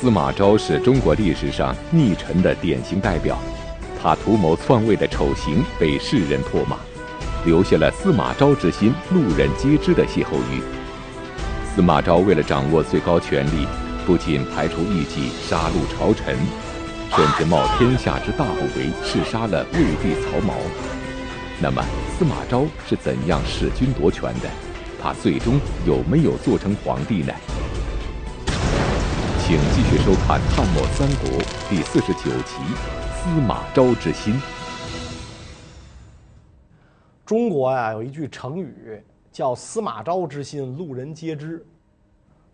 司马昭是中国历史上逆臣的典型代表，他图谋篡位的丑行被世人唾骂，留下了“司马昭之心，路人皆知”的歇后语。司马昭为了掌握最高权力，不仅排除异己，杀戮朝臣，甚至冒天下之大不韪，弑杀了魏帝曹髦。那么，司马昭是怎样弑君夺权的？他最终有没有做成皇帝呢？请继续收看《汉末三国》第四十九集《司马昭之心》。中国呀，有一句成语叫“司马昭之心，路人皆知”，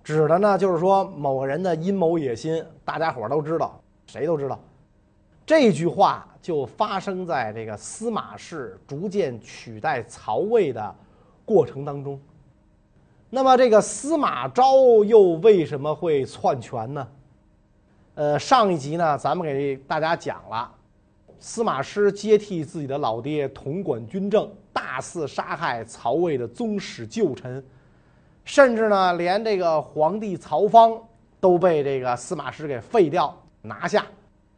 指的呢就是说某个人的阴谋野心，大家伙都知道，谁都知道。这句话就发生在这个司马氏逐渐取代曹魏的过程当中。那么这个司马昭又为什么会篡权呢？呃，上一集呢，咱们给大家讲了，司马师接替自己的老爹统管军政，大肆杀害曹魏的宗室旧臣，甚至呢，连这个皇帝曹芳都被这个司马师给废掉拿下，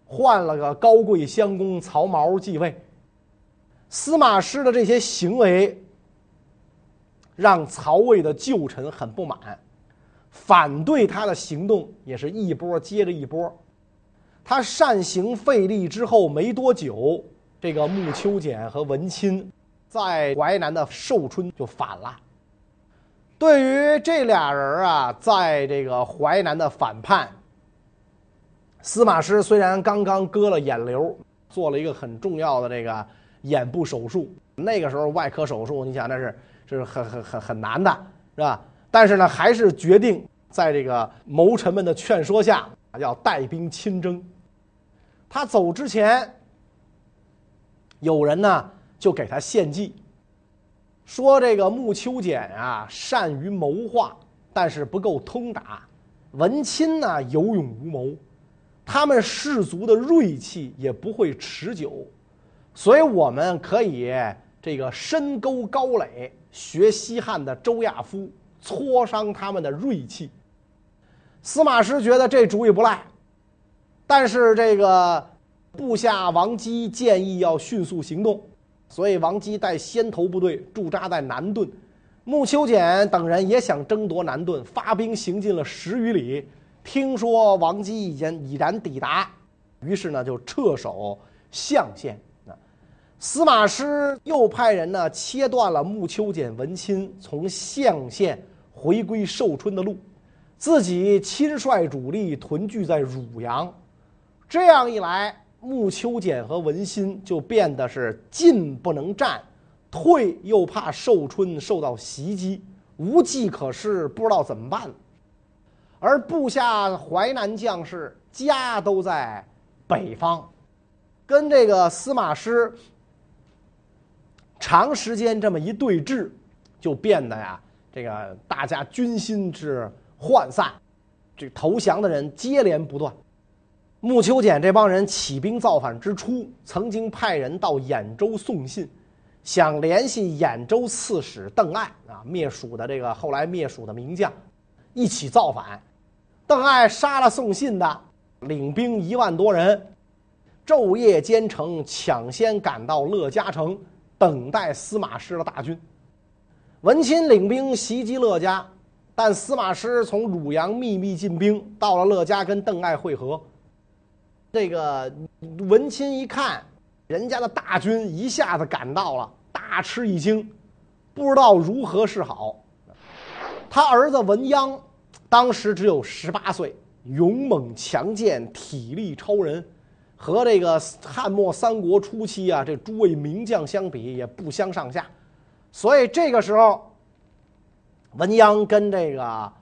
换了个高贵襄公曹髦继位。司马师的这些行为。让曹魏的旧臣很不满，反对他的行动也是一波接着一波。他擅行废立之后没多久，这个穆秋俭和文钦在淮南的寿春就反了。对于这俩人啊，在这个淮南的反叛，司马师虽然刚刚割了眼瘤，做了一个很重要的这个眼部手术，那个时候外科手术，你想那是。这是很很很很难的，是吧？但是呢，还是决定在这个谋臣们的劝说下，要带兵亲征。他走之前，有人呢就给他献计，说这个穆秋俭啊善于谋划，但是不够通达；文钦呢有勇无谋，他们士卒的锐气也不会持久，所以我们可以这个深沟高垒。学西汉的周亚夫，挫伤他们的锐气。司马师觉得这主意不赖，但是这个部下王基建议要迅速行动，所以王基带先头部队驻扎在南顿，穆秋俭等人也想争夺南顿，发兵行进了十余里，听说王基已经已然抵达，于是呢就撤守象县。司马师又派人呢切断了穆秋俭、文钦从象县回归寿春的路，自己亲率主力屯聚在汝阳。这样一来，穆秋俭和文钦就变得是进不能战，退又怕寿春受到袭击，无计可施，不知道怎么办。而部下淮南将士家都在北方，跟这个司马师。长时间这么一对峙，就变得呀，这个大家军心是涣散，这投降的人接连不断。穆秋俭这帮人起兵造反之初，曾经派人到兖州送信，想联系兖州刺史邓艾啊，灭蜀的这个后来灭蜀的名将，一起造反。邓艾杀了送信的，领兵一万多人，昼夜兼程，抢先赶到乐嘉城。等待司马师的大军，文钦领兵袭击乐家，但司马师从汝阳秘密进兵，到了乐家跟邓艾会合。这个文钦一看，人家的大军一下子赶到了，大吃一惊，不知道如何是好。他儿子文鞅当时只有十八岁，勇猛强健，体力超人。和这个汉末三国初期啊，这诸位名将相比也不相上下，所以这个时候，文鞅跟这个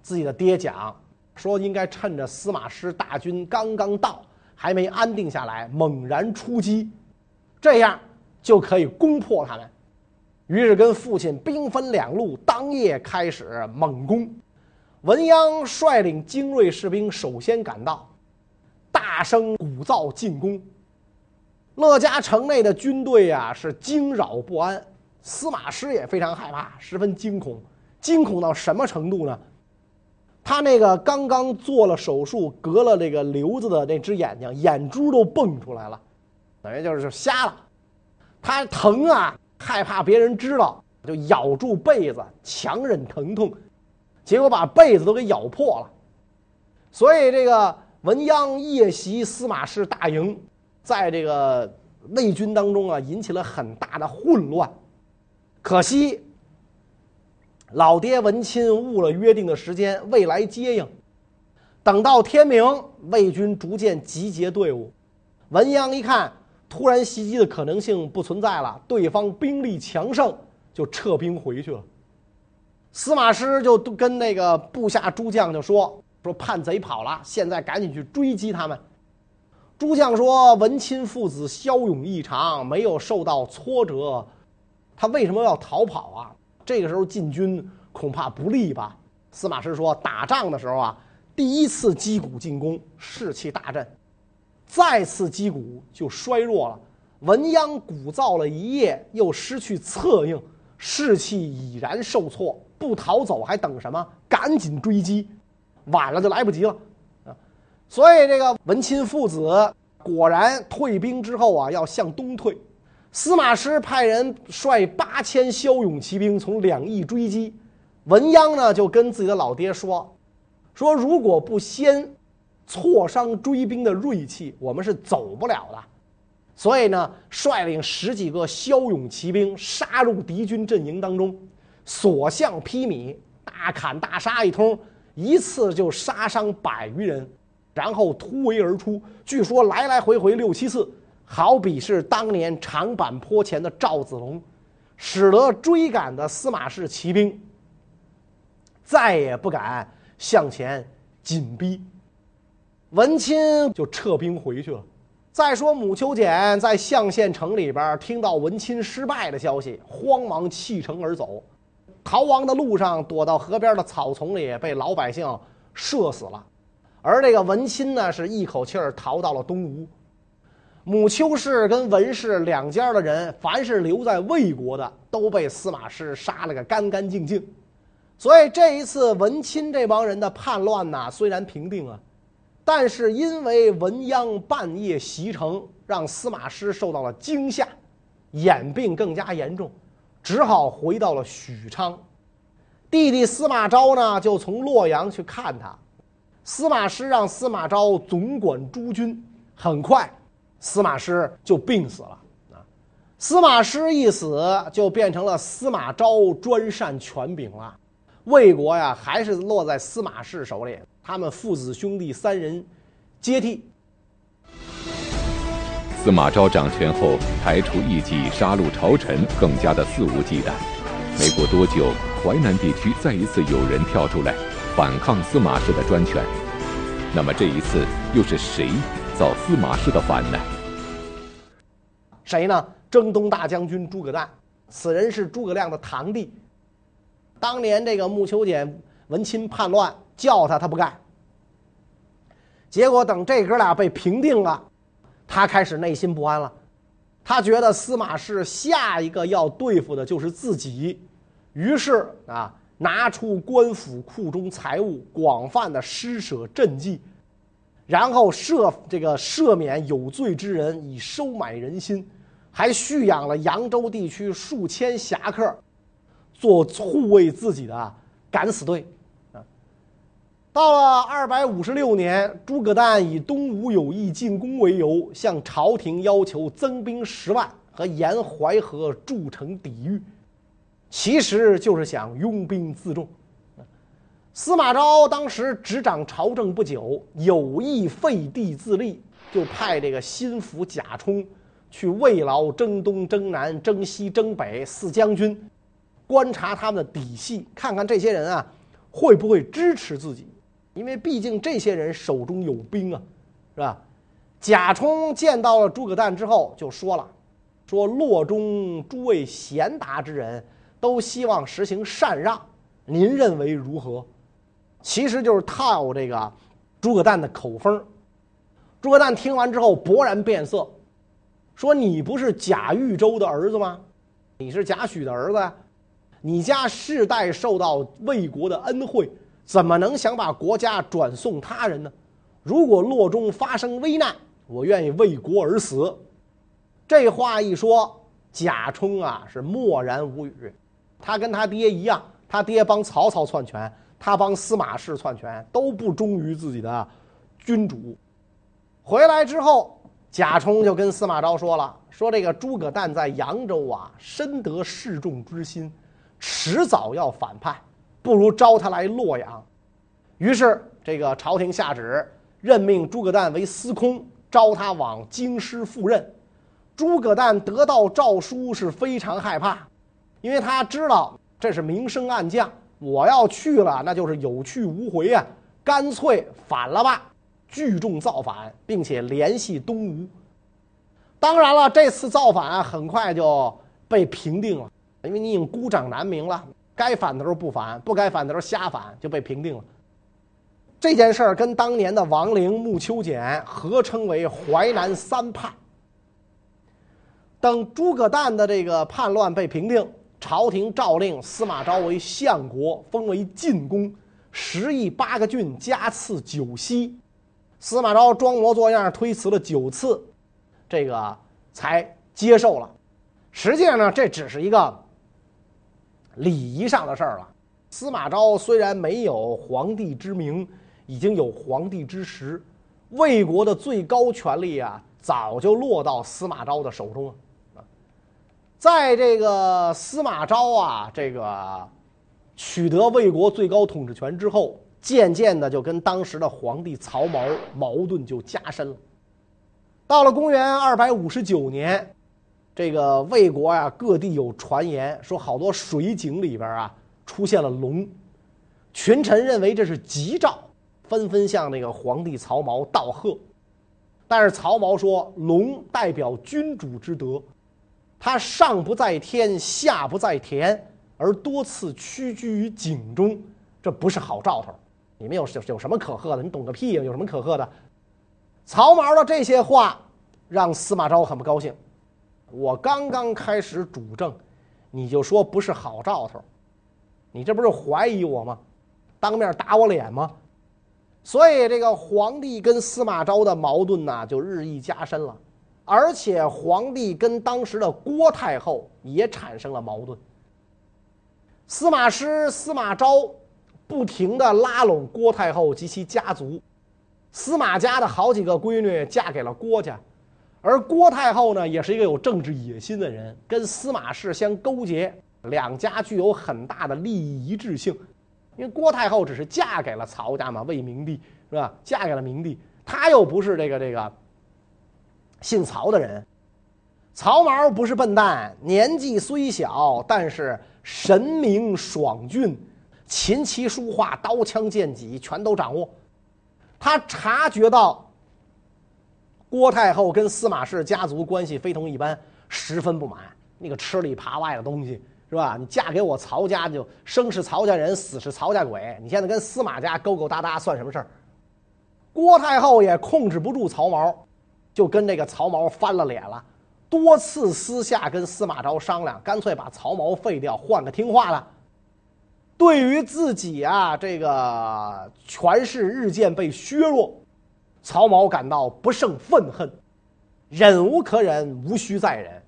自己的爹讲说，应该趁着司马师大军刚刚到，还没安定下来，猛然出击，这样就可以攻破他们。于是跟父亲兵分两路，当夜开始猛攻。文鞅率领精锐士兵首先赶到。大声鼓噪进攻，乐嘉城内的军队啊是惊扰不安，司马师也非常害怕，十分惊恐，惊恐到什么程度呢？他那个刚刚做了手术，割了这个瘤子的那只眼睛，眼珠都蹦出来了，等于就是瞎了。他疼啊，害怕别人知道，就咬住被子，强忍疼痛，结果把被子都给咬破了。所以这个文鞅夜袭司马氏大营，在这个魏军当中啊，引起了很大的混乱。可惜。老爹文钦误了约定的时间，未来接应。等到天明，魏军逐渐集结队伍。文鞅一看，突然袭击的可能性不存在了，对方兵力强盛，就撤兵回去了。司马师就跟那个部下诸将就说：“说叛贼跑了，现在赶紧去追击他们。”诸将说：“文钦父子骁勇异常，没有受到挫折，他为什么要逃跑啊？”这个时候进军恐怕不利吧？司马师说，打仗的时候啊，第一次击鼓进攻，士气大振；再次击鼓就衰弱了。文鸯鼓噪了一夜，又失去策应，士气已然受挫，不逃走还等什么？赶紧追击，晚了就来不及了啊！所以这个文钦父子果然退兵之后啊，要向东退。司马师派人率八千骁勇骑兵从两翼追击，文鞅呢就跟自己的老爹说：“说如果不先挫伤追兵的锐气，我们是走不了的。所以呢，率领十几个骁勇骑兵杀入敌军阵营当中，所向披靡，大砍大杀一通，一次就杀伤百余人，然后突围而出。据说来来回回六七次。”好比是当年长坂坡前的赵子龙，使得追赶的司马氏骑兵再也不敢向前紧逼，文钦就撤兵回去了。再说母丘俭在象县城里边听到文钦失败的消息，慌忙弃城而走，逃亡的路上躲到河边的草丛里，被老百姓射死了。而这个文钦呢，是一口气儿逃到了东吴。母丘氏跟文氏两家的人，凡是留在魏国的，都被司马师杀了个干干净净。所以这一次文钦这帮人的叛乱呐，虽然平定了，但是因为文鞅半夜袭城，让司马师受到了惊吓，眼病更加严重，只好回到了许昌。弟弟司马昭呢，就从洛阳去看他。司马师让司马昭总管诸军，很快。司马师就病死了！司马师一死，就变成了司马昭专擅权柄了。魏国呀，还是落在司马氏手里。他们父子兄弟三人接替。司马昭掌权后，排除异己、杀戮朝臣，更加的肆无忌惮。没过多久，淮南地区再一次有人跳出来反抗司马氏的专权。那么这一次又是谁造司马氏的反呢？谁呢？征东大将军诸葛诞，此人是诸葛亮的堂弟。当年这个母丘俭、文钦叛乱，叫他他不干。结果等这哥俩被平定了，他开始内心不安了。他觉得司马氏下一个要对付的就是自己，于是啊，拿出官府库中财物，广泛的施舍赈济，然后赦这个赦免有罪之人，以收买人心。还蓄养了扬州地区数千侠客，做护卫自己的敢死队。到了二百五十六年，诸葛诞以东吴有意进攻为由，向朝廷要求增兵十万和沿淮河筑城抵御，其实就是想拥兵自重。司马昭当时执掌朝政不久，有意废帝自立，就派这个心腹贾充。去慰劳征东、征南、征西、征北四将军，观察他们的底细，看看这些人啊会不会支持自己，因为毕竟这些人手中有兵啊，是吧？贾充见到了诸葛诞之后，就说了：“说洛中诸位贤达之人都希望实行禅让，您认为如何？”其实就是套这个诸葛诞的口风。诸葛诞听完之后勃然变色。说你不是贾豫州的儿子吗？你是贾诩的儿子，你家世代受到魏国的恩惠，怎么能想把国家转送他人呢？如果洛中发生危难，我愿意为国而死。这话一说，贾充啊是默然无语。他跟他爹一样，他爹帮曹操篡权，他帮司马氏篡权，都不忠于自己的君主。回来之后，贾充就跟司马昭说了：“说这个诸葛诞在扬州啊，深得示众之心，迟早要反叛。”不如招他来洛阳，于是这个朝廷下旨任命诸葛诞为司空，招他往京师赴任。诸葛诞得到诏书是非常害怕，因为他知道这是明升暗降，我要去了那就是有去无回啊，干脆反了吧，聚众造反，并且联系东吴。当然了，这次造反很快就被平定了，因为你已经孤掌难鸣了。该反的时候不反，不该反的时候瞎反，就被平定了。这件事儿跟当年的王陵、穆秋俭合称为淮南三叛。等诸葛诞的这个叛乱被平定，朝廷诏令司马昭为相国，封为晋公，十邑八个郡，加赐九锡。司马昭装模作样推辞了九次，这个才接受了。实际上呢，这只是一个。礼仪上的事儿了。司马昭虽然没有皇帝之名，已经有皇帝之实，魏国的最高权力啊，早就落到司马昭的手中了。在这个司马昭啊，这个取得魏国最高统治权之后，渐渐的就跟当时的皇帝曹髦矛盾就加深了。到了公元二百五十九年。这个魏国啊，各地有传言说，好多水井里边啊出现了龙，群臣认为这是吉兆，纷纷向那个皇帝曹髦道贺。但是曹髦说，龙代表君主之德，他上不在天，下不在田，而多次屈居于井中，这不是好兆头。你们有有有什么可贺的？你懂个屁呀！有什么可贺的？曹髦的这些话让司马昭很不高兴。我刚刚开始主政，你就说不是好兆头，你这不是怀疑我吗？当面打我脸吗？所以这个皇帝跟司马昭的矛盾呢，就日益加深了，而且皇帝跟当时的郭太后也产生了矛盾。司马师、司马昭不停地拉拢郭太后及其家族，司马家的好几个闺女嫁给了郭家。而郭太后呢，也是一个有政治野心的人，跟司马氏相勾结，两家具有很大的利益一致性。因为郭太后只是嫁给了曹家嘛，魏明帝是吧？嫁给了明帝，她又不是这个这个姓曹的人。曹髦不是笨蛋，年纪虽小，但是神明爽俊，琴棋书画、刀枪剑戟全都掌握。他察觉到。郭太后跟司马氏家族关系非同一般，十分不满。那个吃里扒外的东西是吧？你嫁给我曹家，就生是曹家人，死是曹家鬼。你现在跟司马家勾勾搭搭，算什么事儿？郭太后也控制不住曹髦，就跟这个曹髦翻了脸了，多次私下跟司马昭商量，干脆把曹髦废掉，换个听话的。对于自己啊，这个权势日渐被削弱。曹髦感到不胜愤恨，忍无可忍，无需再忍。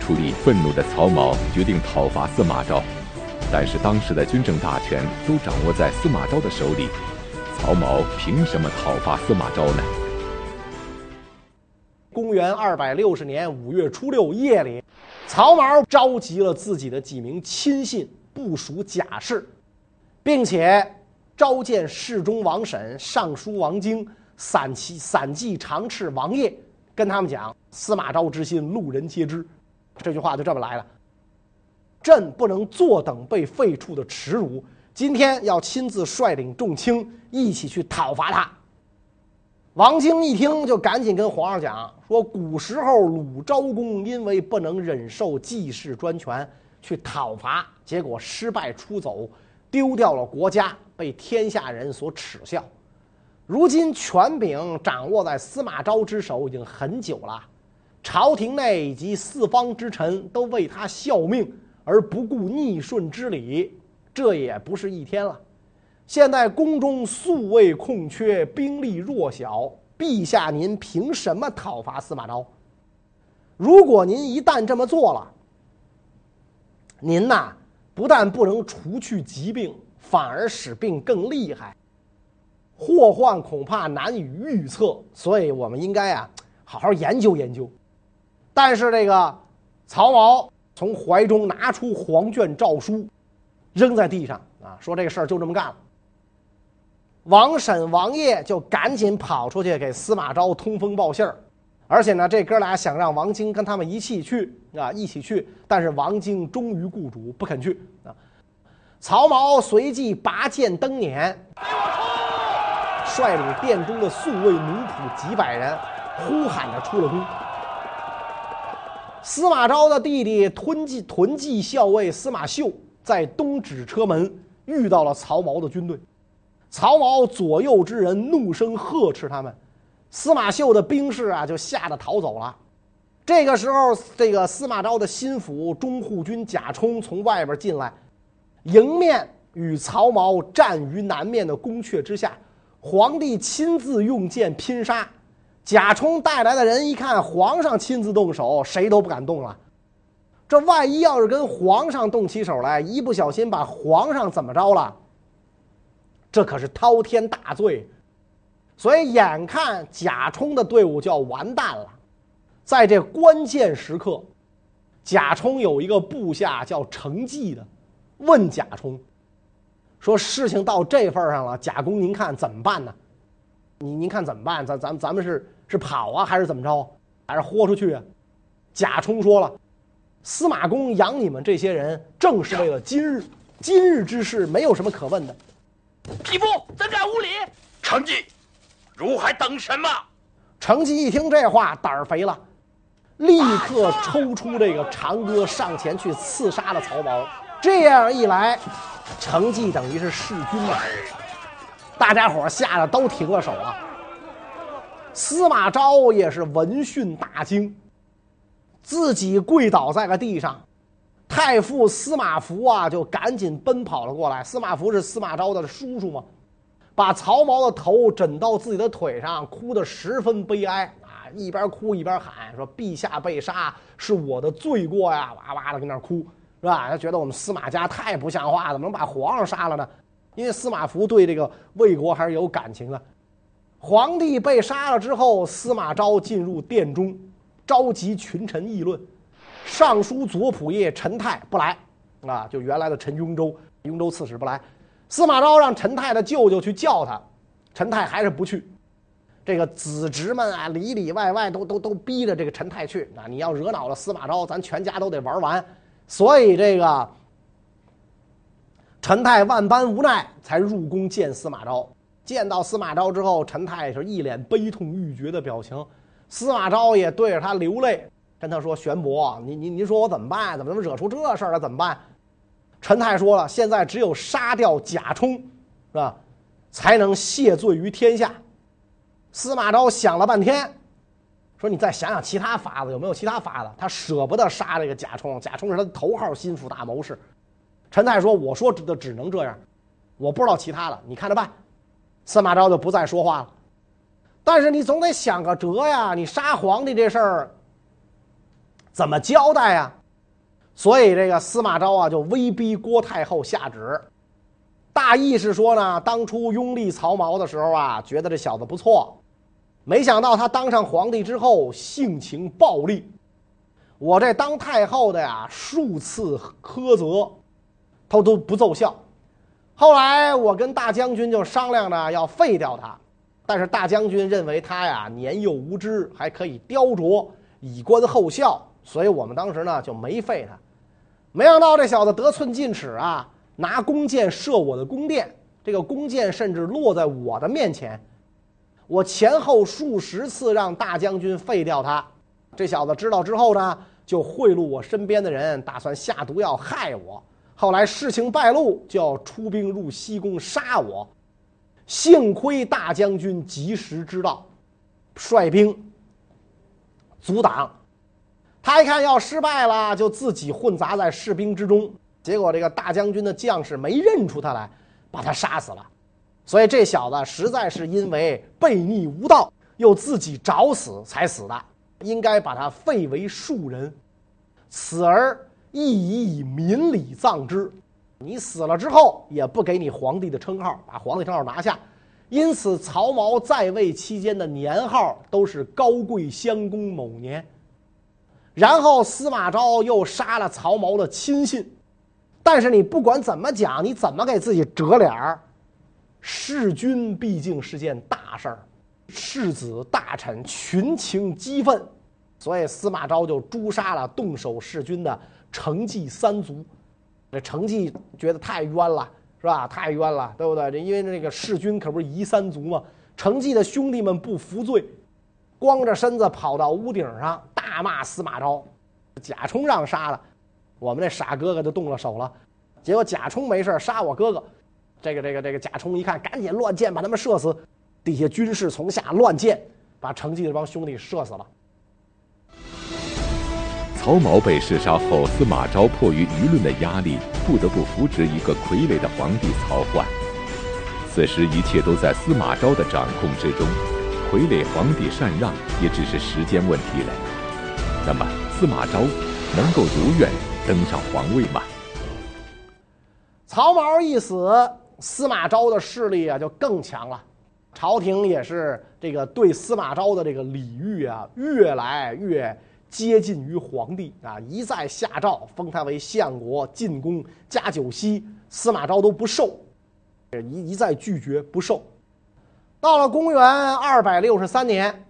处理愤怒的曹髦决定讨伐司马昭，但是当时的军政大权都掌握在司马昭的手里，曹髦凭什么讨伐司马昭呢？公元二百六十年五月初六夜里，曹髦召集了自己的几名亲信部属甲士，并且。召见侍中王审、尚书王经、散骑散骑常侍王业，跟他们讲：“司马昭之心，路人皆知。”这句话就这么来了。朕不能坐等被废黜的耻辱，今天要亲自率领众卿一起去讨伐他。王经一听，就赶紧跟皇上讲说：“古时候鲁昭公因为不能忍受季氏专权，去讨伐，结果失败出走。”丢掉了国家，被天下人所耻笑。如今权柄掌握在司马昭之手已经很久了，朝廷内以及四方之臣都为他效命，而不顾逆顺之理，这也不是一天了。现在宫中素未空缺，兵力弱小，陛下您凭什么讨伐司马昭？如果您一旦这么做了，您呐不但不能除去疾病，反而使病更厉害，祸患恐怕难以预测。所以我们应该啊好好研究研究。但是这个曹髦从怀中拿出黄卷诏书，扔在地上啊，说这个事儿就这么干了。王婶、王爷就赶紧跑出去给司马昭通风报信儿，而且呢，这哥俩想让王经跟他们一起去啊，一起去。但是王经忠于雇主，不肯去啊。曹髦随即拔剑登辇，率领殿中的宿卫奴仆几百人，呼喊着出了宫。司马昭的弟弟屯骑屯骑校尉司马秀在东指车门遇到了曹髦的军队。曹髦左右之人怒声呵斥他们，司马秀的兵士啊就吓得逃走了。这个时候，这个司马昭的心腹中护军贾充从外边进来，迎面与曹髦战于南面的宫阙之下。皇帝亲自用剑拼杀，贾充带来的人一看皇上亲自动手，谁都不敢动了。这万一要是跟皇上动起手来，一不小心把皇上怎么着了？这可是滔天大罪，所以眼看贾充的队伍就要完蛋了。在这关键时刻，贾充有一个部下叫程济的，问贾充说：“事情到这份上了，贾公您看怎么办呢？你您看怎么办？咱咱咱们是是跑啊，还是怎么着？还是豁出去啊？”贾充说了：“司马公养你们这些人，正是为了今日，今日之事没有什么可问的。”匹夫，怎敢无礼？程济，汝还等什么？程济一听这话，胆儿肥了，立刻抽出这个长戈上前去刺杀了曹髦。这样一来，程绩等于是弑君了。大家伙吓得都停了手了。司马昭也是闻讯大惊，自己跪倒在了地上。太傅司马孚啊，就赶紧奔跑了过来。司马孚是司马昭的叔叔嘛，把曹髦的头枕到自己的腿上，哭得十分悲哀啊！一边哭一边喊说：“陛下被杀是我的罪过呀！”哇哇的跟那哭，是吧？他觉得我们司马家太不像话，怎么能把皇上杀了呢？因为司马孚对这个魏国还是有感情的。皇帝被杀了之后，司马昭进入殿中，召集群臣议论。尚书左仆射陈泰不来，啊，就原来的陈雍州，雍州刺史不来。司马昭让陈泰的舅舅去叫他，陈泰还是不去。这个子侄们啊，里里外外都都都逼着这个陈泰去。啊，你要惹恼了司马昭，咱全家都得玩完。所以这个陈泰万般无奈，才入宫见司马昭。见到司马昭之后，陈泰是一脸悲痛欲绝的表情。司马昭也对着他流泪。跟他说：“玄伯，您您您说我怎么办？怎么能惹出这事儿来？怎么办？”陈泰说了：“现在只有杀掉贾充，是吧，才能谢罪于天下。”司马昭想了半天，说：“你再想想其他法子，有没有其他法子？”他舍不得杀这个贾充，贾充是他的头号心腹大谋士。陈泰说：“我说的只能这样，我不知道其他的，你看着办。”司马昭就不再说话了。但是你总得想个辙呀，你杀皇帝这事儿。怎么交代呀？所以这个司马昭啊，就威逼郭太后下旨，大意是说呢，当初拥立曹髦的时候啊，觉得这小子不错，没想到他当上皇帝之后性情暴戾，我这当太后的呀，数次苛责，他都不奏效。后来我跟大将军就商量着要废掉他，但是大将军认为他呀年幼无知，还可以雕琢，以观后效。所以我们当时呢就没废他，没想到这小子得寸进尺啊，拿弓箭射我的宫殿，这个弓箭甚至落在我的面前。我前后数十次让大将军废掉他，这小子知道之后呢，就贿赂我身边的人，打算下毒药害我。后来事情败露，就要出兵入西宫杀我。幸亏大将军及时知道，率兵阻挡。他一看要失败了，就自己混杂在士兵之中，结果这个大将军的将士没认出他来，把他杀死了。所以这小子实在是因为悖逆无道，又自己找死才死的，应该把他废为庶人。此而亦以以民礼葬之。你死了之后，也不给你皇帝的称号，把皇帝称号拿下。因此，曹髦在位期间的年号都是高贵襄公某年。然后司马昭又杀了曹髦的亲信，但是你不管怎么讲，你怎么给自己折脸儿？弑君毕竟是件大事儿，世子大臣群情激愤，所以司马昭就诛杀了动手弑君的成济三族。这成济觉得太冤了，是吧？太冤了，对不对？这因为那个弑君可不是夷三族吗？成济的兄弟们不服罪，光着身子跑到屋顶上大骂司马昭。贾充让杀了，我们那傻哥哥就动了手了。结果贾充没事杀我哥哥，这个这个这个贾充一看，赶紧乱箭把他们射死。底下军士从下乱箭，把成济这帮兄弟射死了。曹髦被弑杀后，司马昭迫于舆论的压力，不得不扶植一个傀儡的皇帝曹奂。此时一切都在司马昭的掌控之中，傀儡皇帝禅让也只是时间问题了。那么司马昭能够如愿登上皇位吗？曹髦一死，司马昭的势力啊就更强了，朝廷也是这个对司马昭的这个礼遇啊越来越。接近于皇帝啊，一再下诏封他为相国、进宫、加九锡，司马昭都不受，一一再拒绝不受。到了公元二百六十三年，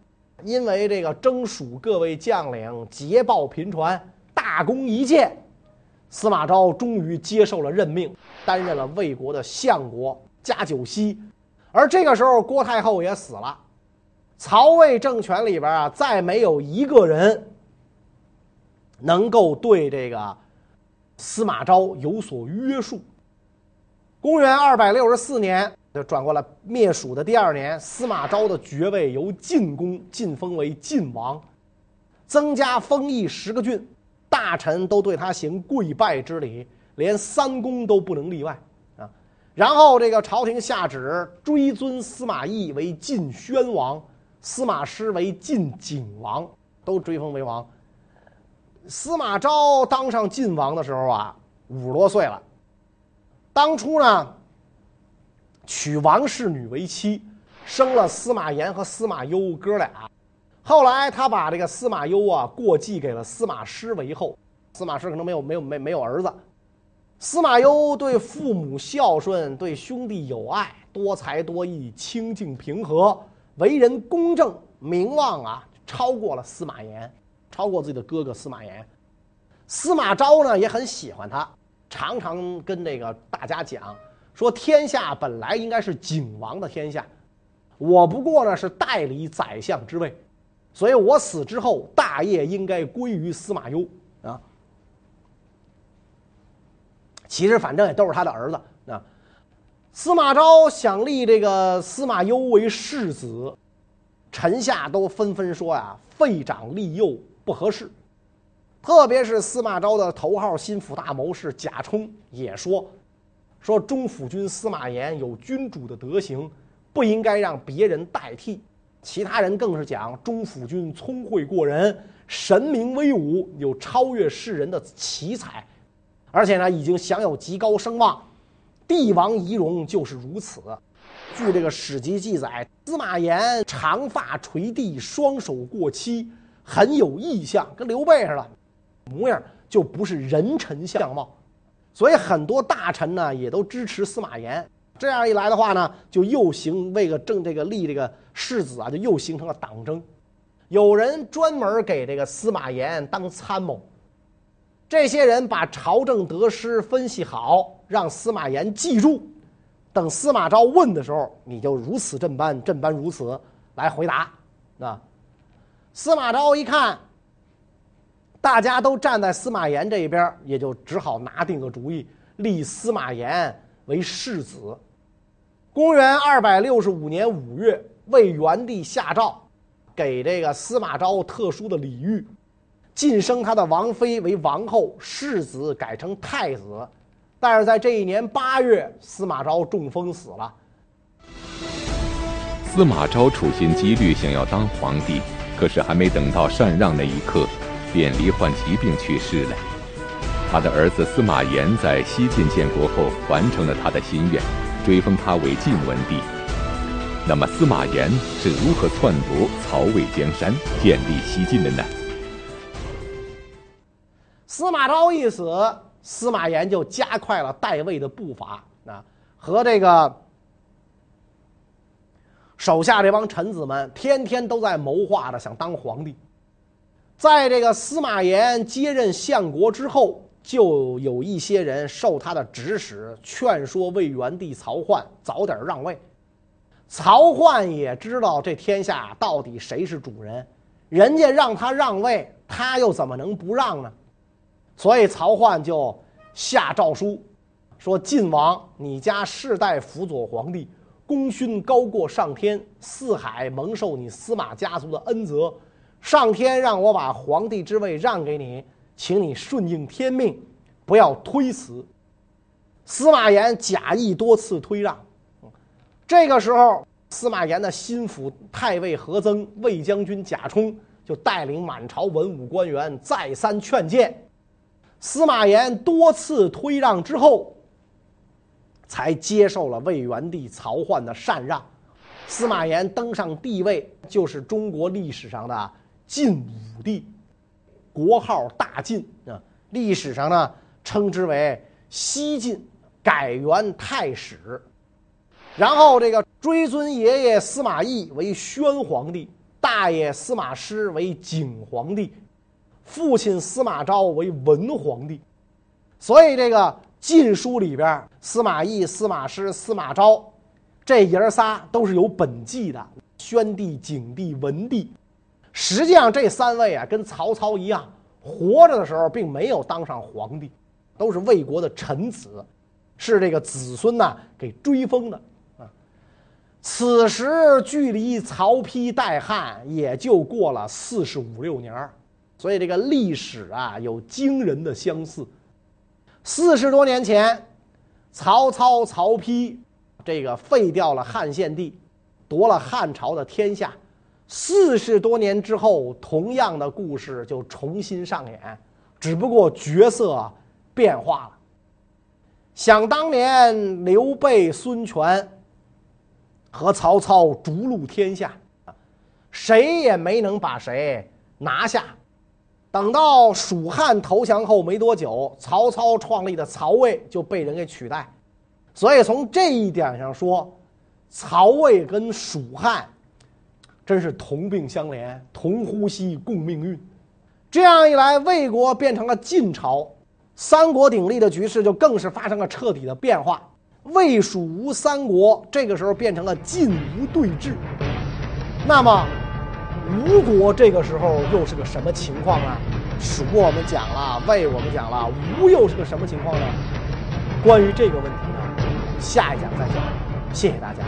因为这个征蜀各位将领捷报频传，大功一件，司马昭终于接受了任命，担任了魏国的相国、加九锡。而这个时候，郭太后也死了，曹魏政权里边啊，再没有一个人。能够对这个司马昭有所约束。公元二百六十四年，就转过来灭蜀的第二年，司马昭的爵位由晋公晋封为晋王，增加封邑十个郡，大臣都对他行跪拜之礼，连三公都不能例外啊。然后这个朝廷下旨追尊司马懿为晋宣王，司马师为晋景王，都追封为王。司马昭当上晋王的时候啊，五十多岁了。当初呢，娶王氏女为妻，生了司马炎和司马攸哥俩。后来他把这个司马攸啊过继给了司马师为后。司马师可能没有没有没没有儿子。司马攸对父母孝顺，对兄弟友爱，多才多艺，清静平和，为人公正，名望啊超过了司马炎。超过自己的哥哥司马炎，司马昭呢也很喜欢他，常常跟这个大家讲说：天下本来应该是景王的天下，我不过呢是代理宰相之位，所以我死之后，大业应该归于司马攸啊。其实反正也都是他的儿子啊。司马昭想立这个司马攸为世子，臣下都纷纷说呀：废长立幼。不合适，特别是司马昭的头号心腹大谋士贾充也说：“说中府君司马炎有君主的德行，不应该让别人代替。”其他人更是讲中府君聪慧过人，神明威武，有超越世人的奇才，而且呢，已经享有极高声望。帝王仪容就是如此。据这个史籍记载，司马炎长发垂地，双手过膝。很有异象，跟刘备似的，模样就不是人臣相貌，所以很多大臣呢也都支持司马炎。这样一来的话呢，就又行为个正这个立这个世子啊，就又形成了党争。有人专门给这个司马炎当参谋，这些人把朝政得失分析好，让司马炎记住。等司马昭问的时候，你就如此这般，这般如此来回答啊。司马昭一看，大家都站在司马炎这一边，也就只好拿定个主意，立司马炎为世子。公元二百六十五年五月，魏元帝下诏，给这个司马昭特殊的礼遇，晋升他的王妃为王后，世子改成太子，但是在这一年八月，司马昭中风死了。司马昭处心积虑想要当皇帝，可是还没等到禅让那一刻，便罹患疾病去世了。他的儿子司马炎在西晋建国后完成了他的心愿，追封他为晋文帝。那么司马炎是如何篡夺曹魏江山、建立西晋的呢？司马昭一死，司马炎就加快了代位的步伐啊，和这个手下这帮臣子们天天都在谋划着想当皇帝。在这个司马炎接任相国之后，就有一些人受他的指使，劝说魏元帝曹奂早点让位。曹奂也知道这天下到底谁是主人，人家让他让位，他又怎么能不让呢？所以曹奂就下诏书，说：“晋王，你家世代辅佐皇帝，功勋高过上天，四海蒙受你司马家族的恩泽，上天让我把皇帝之位让给你，请你顺应天命，不要推辞。”司马炎假意多次推让。这个时候，司马炎的心腹太尉何曾、卫将军贾充就带领满朝文武官员再三劝谏。司马炎多次推让之后，才接受了魏元帝曹奂的禅让。司马炎登上帝位，就是中国历史上的晋武帝，国号大晋啊。历史上呢，称之为西晋，改元太始。然后这个追尊爷爷司马懿为宣皇帝，大爷司马师为景皇帝，父亲司马昭为文皇帝。所以这个《晋书》里边，司马懿、司马师、司马昭这爷仨都是有本纪的：宣帝、景帝、文帝。实际上这三位啊，跟曹操一样，活着的时候并没有当上皇帝，都是魏国的臣子，是这个子孙呐给追封的啊。此时距离曹丕代汉也就过了四十五六年，所以这个历史啊有惊人的相似。四十多年前，曹操、曹丕这个废掉了汉献帝，夺了汉朝的天下。四十多年之后，同样的故事就重新上演，只不过角色变化了。想当年，刘备、孙权。和曹操逐鹿天下，谁也没能把谁拿下。等到蜀汉投降后没多久，曹操创立的曹魏就被人给取代。所以从这一点上说，曹魏跟蜀汉真是同病相怜，同呼吸共命运。这样一来，魏国变成了晋朝，三国鼎立的局势就更是发生了彻底的变化。魏蜀吴三国这个时候变成了晋吴对峙，那么吴国这个时候又是个什么情况呢？蜀我们讲了，魏我们讲了，吴又是个什么情况呢？关于这个问题呢，下一讲再讲。谢谢大家。